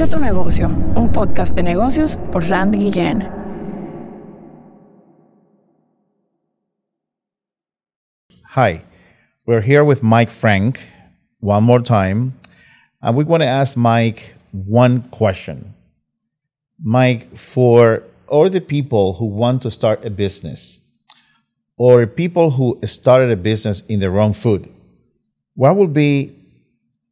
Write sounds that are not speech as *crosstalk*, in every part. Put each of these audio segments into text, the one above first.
Inicia tu negocio, un podcast de negocios por Randy Guillén. Hi, we're here with Mike Frank one more time, and we want to ask Mike one question. Mike, for all the people who want to start a business or people who started a business in the wrong foot, what will be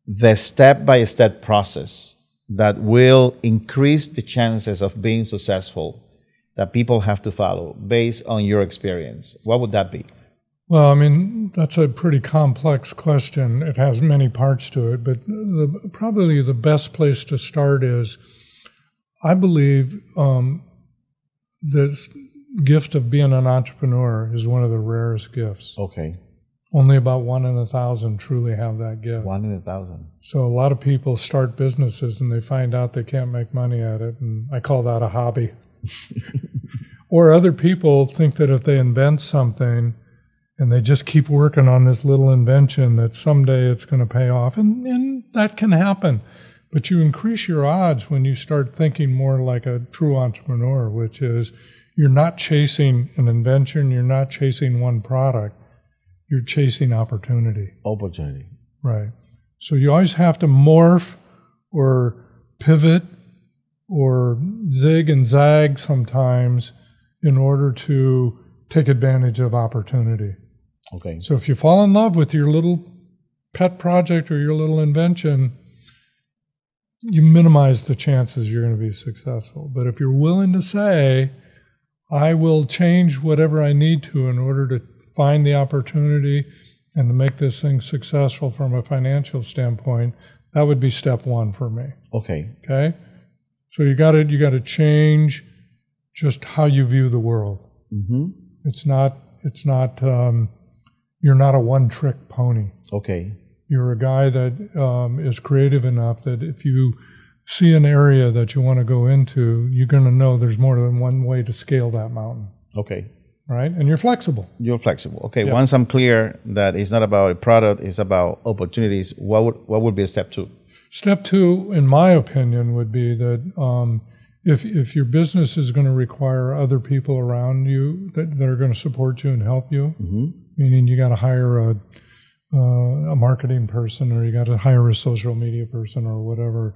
the step by step process that will increase the chances of being successful that people have to follow based on your experience? What would that be? Well, I mean, that's a pretty complex question. It has many parts to it, but the, probably the best place to start is I believe um, this gift of being an entrepreneur is one of the rarest gifts. Okay. Only about one in a thousand truly have that gift. One in a thousand. So a lot of people start businesses and they find out they can't make money at it, and I call that a hobby. *laughs* or other people think that if they invent something and they just keep working on this little invention that someday it's going to pay off, and, and that can happen. But you increase your odds when you start thinking more like a true entrepreneur, which is you're not chasing an invention, you're not chasing one product, you're chasing opportunity. Opportunity. Right. So you always have to morph or pivot or zig and zag sometimes in order to take advantage of opportunity. Okay. So if you fall in love with your little pet project or your little invention, you minimize the chances you're going to be successful. But if you're willing to say, I will change whatever I need to in order to find the opportunity and to make this thing successful from a financial standpoint, that would be step one for me. Okay. Okay. So you got to you got to change just how you view the world. Mm-hmm. It's not it's not um, you're not a one trick pony. Okay. You're a guy that um, is creative enough that if you see an area that you want to go into, you're going to know there's more than one way to scale that mountain. Okay. Right? And you're flexible. You're flexible. Okay. Yeah. Once I'm clear that it's not about a product, it's about opportunities. What would what would be a step two? Step two, in my opinion, would be that um, if if your business is going to require other people around you that, that are going to support you and help you, Mm-hmm. meaning you got to hire a uh, a marketing person or you got to hire a social media person or whatever.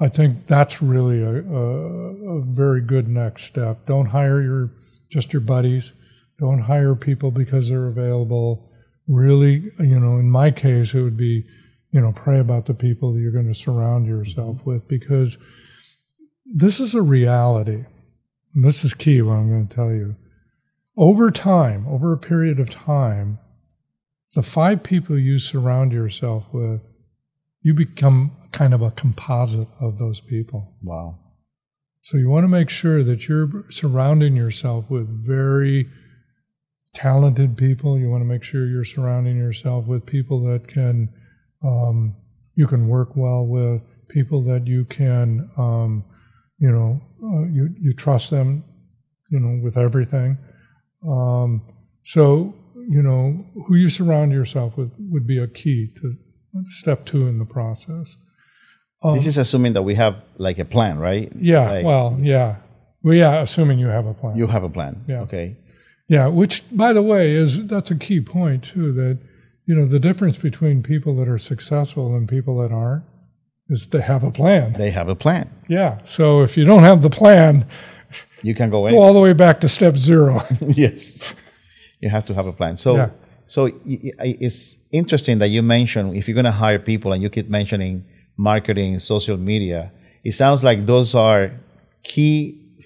I think that's really a, a, a very good next step. Don't hire your just your buddies. Don't hire people because they're available. Really, you know, in my case, it would be, you know, pray about the people that you're going to surround yourself mm-hmm. with because this is a reality. And this is key, what I'm going to tell you. Over time, over a period of time, the five people you surround yourself with, you become kind of a composite of those people. Wow. So you want to make sure that you're surrounding yourself with very talented people. You want to make sure you're surrounding yourself with people that can um, you can work well with, people that you can um, you know uh, you you trust them, you know, with everything. Um, so you know who you surround yourself with would be a key to step two in the process. Um, This is assuming that we have like a plan, right? yeah, Like, well, yeah, well, yeah, assuming you have a plan. you have a plan. Yeah. Okay. Yeah, which, by the way, is that's a key point too. That you know the difference between people that are successful and people that aren't is they have a plan. They have a plan. Yeah. So if you don't have the plan, You can go go all the way back to step zero. *laughs* yes. You have to have a plan. So, Yeah. so it's interesting that you mentioned if you're going to hire people and you keep mentioning marketing, social media. It sounds like those are key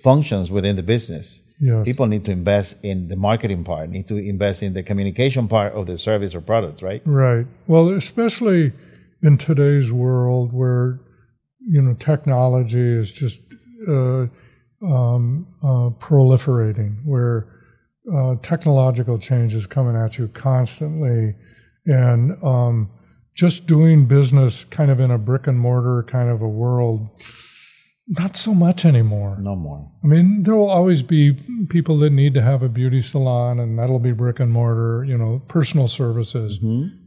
functions within the business. Yes. People need to invest in the marketing part, need to invest in the communication part of the service or product, right? Right. Well, especially in today's world where you know technology is just uh, um, uh, proliferating, where uh, technological change is coming at you constantly, and um, just doing business kind of in a brick and mortar kind of a world, not so much anymore. No more. I mean, there will always be people that need to have a beauty salon, and that'll be brick and mortar, you know, personal services.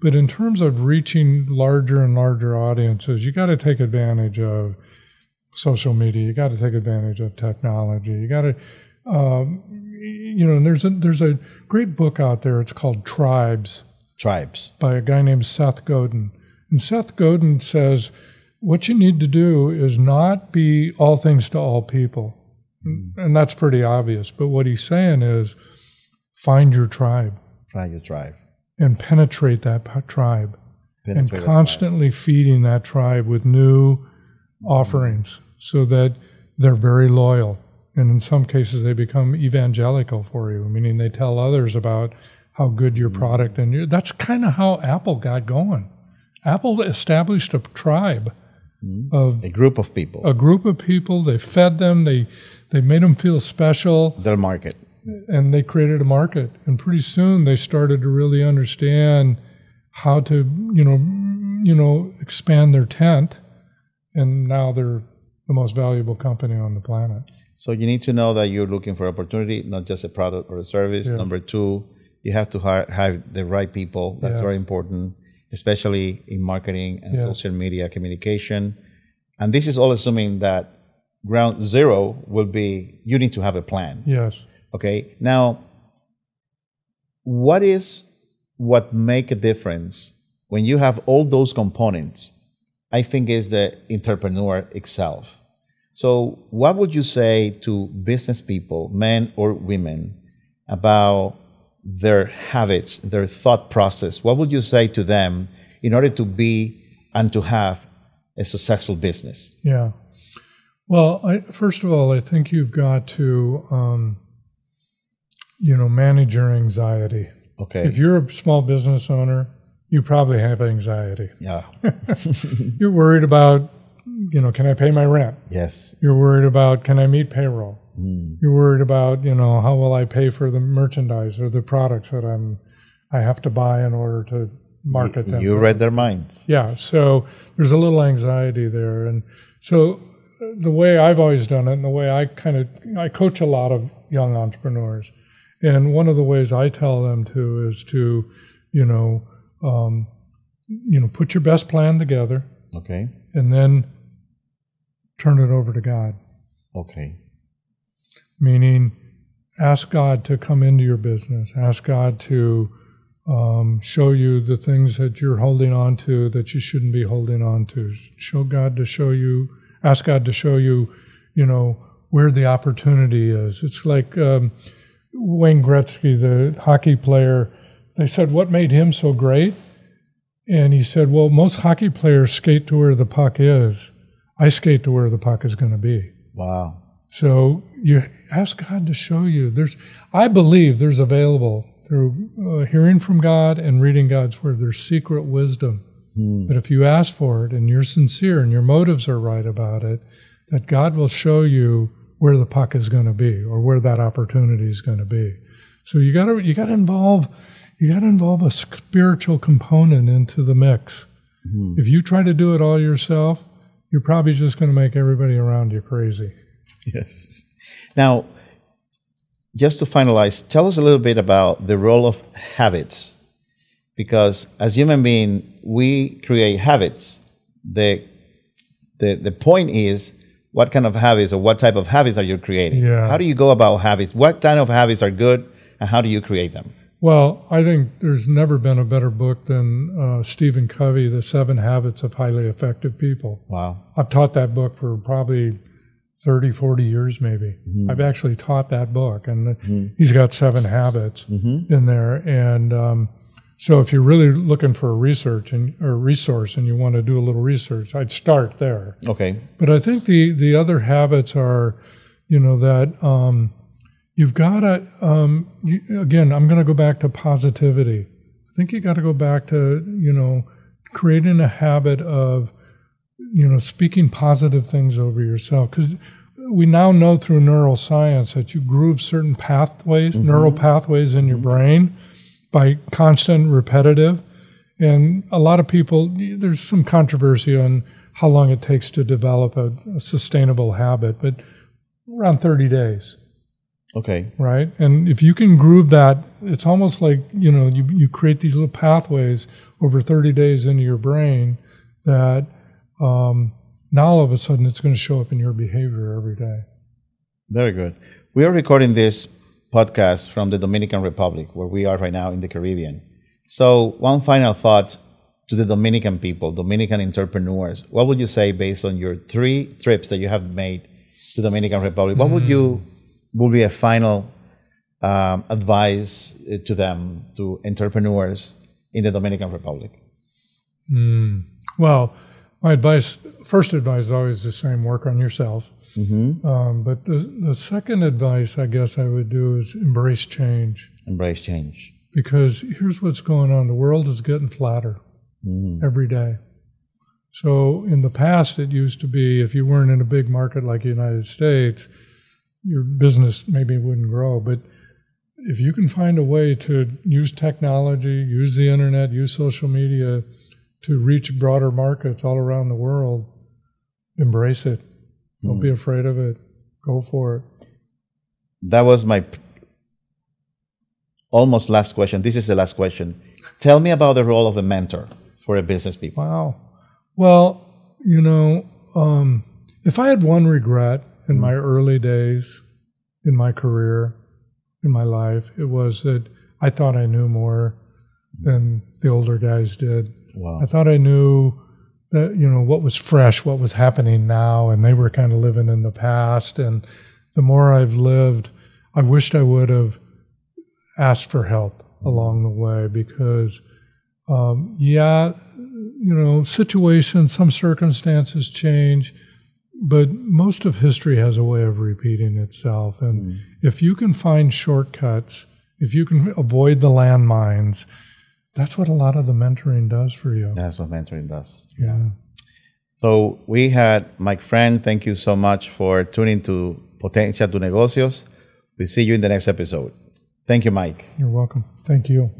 But in terms of reaching larger and larger audiences, you got to take advantage of social media. You got to take advantage of technology. You got to, um, you know, and there's a there's a great book out there. It's called Tribes Tribes. by a guy named Seth Godin. And Seth Godin says, what you need to do is not be all things to all people. Mm-hmm. And that's pretty obvious. But what he's saying is find your tribe Find your tribe. and penetrate that p- tribe and Penetrate that constantly feeding that tribe with new mm-hmm. offerings so that they're very loyal. And in some cases, they become evangelical for you, meaning they tell others about how good your mm-hmm. product and your, that's kind of how Apple got going. Apple established a tribe Mm-hmm. of. A group of people. a group of people. They fed them. They they made them feel special Their market. and they created a market and pretty soon they started to really understand how to you know you know expand their tent and now they're the most valuable company on the planet So you need to know that you're looking for opportunity, not just a product or a service. Yes. Number two, you have to hire, have the right people. That's Yes. very important, especially in marketing and Yes. social media communication. And this is all assuming that ground zero will be you need to have a plan. yes Okay. Now, what is what make a difference when you have all those components? I think is the entrepreneur itself. So, what would you say to business people, men or women, about their habits, their thought process? What would you say to them in order to be and to have a successful business? yeah well I, first of all i think you've got to um, you know manage your anxiety Okay. if you're a small business owner you probably have anxiety yeah. *laughs* you're worried about you know can i pay my rent yes. You're worried about can I meet payroll? Mm. You're worried about you know how will I pay for the merchandise or the products that I'm I have to buy in order to market them. You read their minds. Yeah, so there's a little anxiety there, and so uh, the way I've always done it, and the way I kind of I coach a lot of young entrepreneurs, and one of the ways I tell them to is to, you know, um, you know, put your best plan together, Okay. and then turn it over to God Okay. Meaning ask God to come into your business, ask God to um, show you the things that you're holding on to that you shouldn't be holding on to. Show God to show you, ask God to show you, you know, where the opportunity is. It's like um, Wayne Gretzky, the hockey player. They said, "What made him so great?" And he said, "Well, most hockey players skate to where the puck is. I skate to where the puck is going to be." Wow. So you ask God to show you. There's, I believe, there's available through uh, hearing from God and reading God's word. There's secret wisdom. But if you ask for it and you're sincere and your motives are right about it, that God will show you where the puck is going to be or where that opportunity is going to be. So you got to you got to involve you got to involve a spiritual component into the mix. If you try to do it all yourself, you're probably just going to make everybody around you crazy. *laughs* Yes. Now, just to finalize, tell us a little bit about the role of habits. Because as human beings, we create habits. The, the, the point is what kind of habits or what type of habits are you creating? Yeah. How do you go about habits? What kind of habits are good and how do you create them? Well, I think there's never been a better book than uh, Stephen Covey, The Seven Habits of Highly Effective People. Wow. I've taught that book for probably 30, 40 years, maybe. I've actually taught that book, and the, he's got seven habits in there. And um, so, if you're really looking for a research and or resource, and you want to do a little research, I'd start there. Okay. But I think the the other habits are, you know, that um, you've got to um, you, again. I'm going to go back to positivity. I think you got to go back to you know creating a habit of you know speaking positive things over yourself because we now know through neuroscience that you groove certain pathways, mm-hmm. neural pathways in your mm-hmm. brain by constant repetitive. And a lot of people, there's some controversy on how long it takes to develop a, a sustainable habit, but around 30 days, Okay. right? And if you can groove that, it's almost like, you know, you, you create these little pathways over 30 days into your brain that um, Now all of a sudden it's going to show up in your behavior every day. Very good. We are recording this podcast from the Dominican Republic, where we are right now in the Caribbean. So, one final thought to the Dominican people, Dominican entrepreneurs. What would you say based on your three trips that you have made to Dominican Republic? What would you would be a final um, advice uh, to them, to entrepreneurs in the Dominican Republic? Well, my advice, first advice is always the same work on yourself. Um, but the, the second advice I guess I would do is embrace change Embrace change. because here's what's going on the world is getting flatter every day. So in the past, it used to be if you weren't in a big market like the United States, your business maybe wouldn't grow. But if you can find a way to use technology, use the internet, use social media to reach broader markets all around the world, embrace it. Don't be afraid of it. Go for it. That was my p- almost last question. This is the last question. Tell me about the role of a mentor for a business people. Wow. Well, you know, um, if I had one regret in my early days, in my career, in my life, it was that I thought I knew more than the older guys did. Wow. I thought I knew that, you know, what was fresh, what was happening now, and they were kind of living in the past. And the more I've lived, I wished I would have asked for help along the way because, um, yeah, you know, situations, some circumstances change, but most of history has a way of repeating itself. And if you can find shortcuts, if you can avoid the landmines, that's what a lot of the mentoring does for you. That's what mentoring does. Yeah. So we had Mike Frank. Thank you so much for tuning to Potencia tu Negocios. We see you in the next episode. Thank you, Mike. You're welcome. Thank you.